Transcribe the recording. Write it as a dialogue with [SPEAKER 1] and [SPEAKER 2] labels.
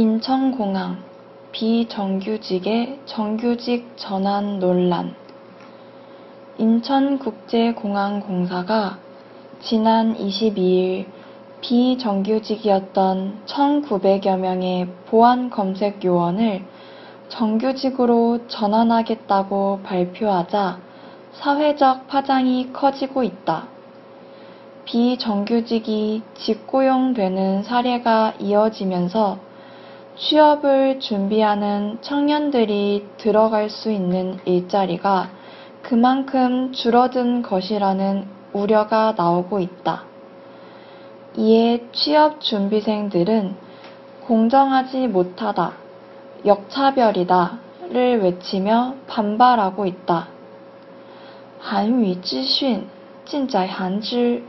[SPEAKER 1] 인천공항 비정규직의 정규직 전환 논란 인천국제공항공사가 지난 22일 비정규직이었던 1,900여 명의 보안 검색 요원을 정규직으로 전환하겠다고 발표하자 사회적 파장이 커지고 있다. 비정규직이 직고용되는 사례가 이어지면서 취업을 준비하는 청년들이 들어갈 수 있는 일자리가 그만큼 줄어든 것이라는 우려가 나오고 있다. 이에 취업 준비생들은 공정하지 못하다, 역차별이다, 를 외치며 반발하고 있다. 한위지신, 진짜 한지